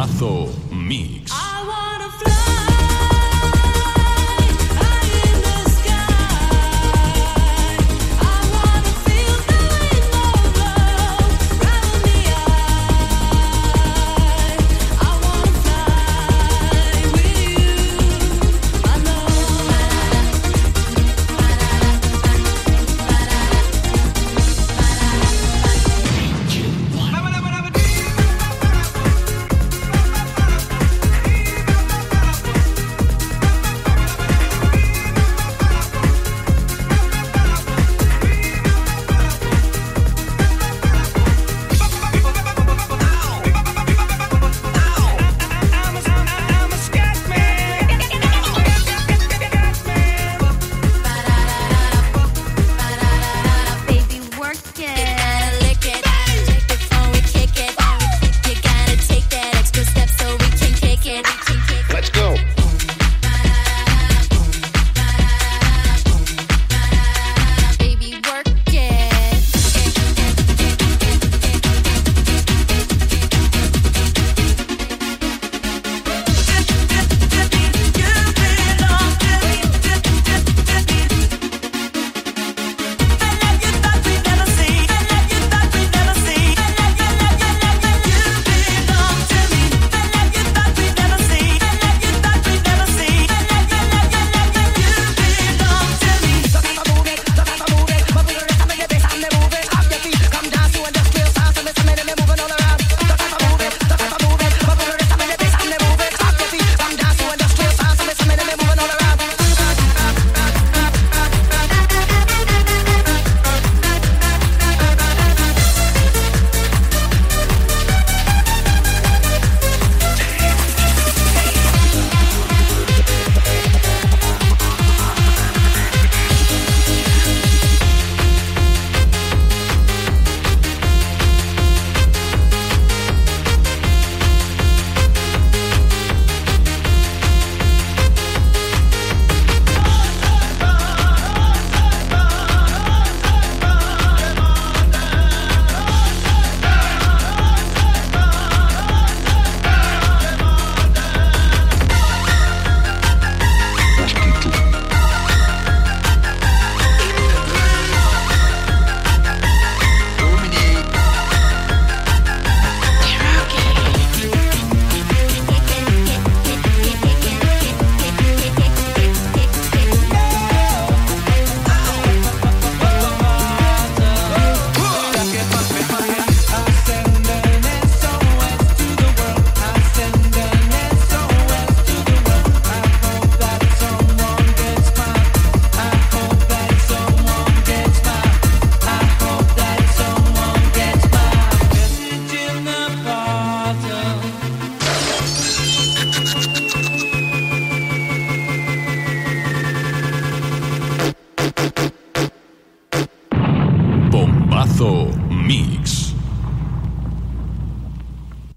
Golazo Mix. Mix.